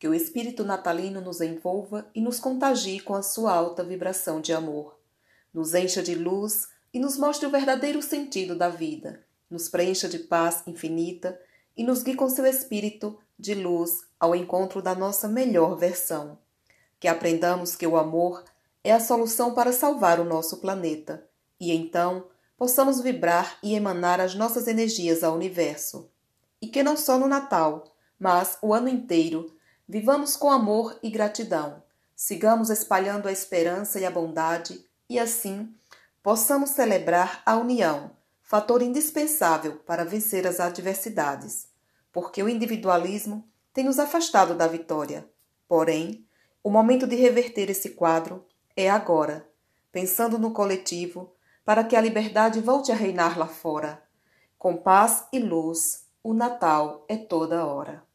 Que o espírito natalino nos envolva e nos contagie com a sua alta vibração de amor. Nos encha de luz e nos mostre o verdadeiro sentido da vida. Nos preencha de paz infinita e nos guie com seu espírito de luz ao encontro da nossa melhor versão. Que aprendamos que o amor é a solução para salvar o nosso planeta e então possamos vibrar e emanar as nossas energias ao universo. E que não só no Natal, mas o ano inteiro Vivamos com amor e gratidão, sigamos espalhando a esperança e a bondade e assim possamos celebrar a união, fator indispensável para vencer as adversidades, porque o individualismo tem nos afastado da vitória. Porém, o momento de reverter esse quadro é agora, pensando no coletivo, para que a liberdade volte a reinar lá fora. Com paz e luz, o Natal é toda hora.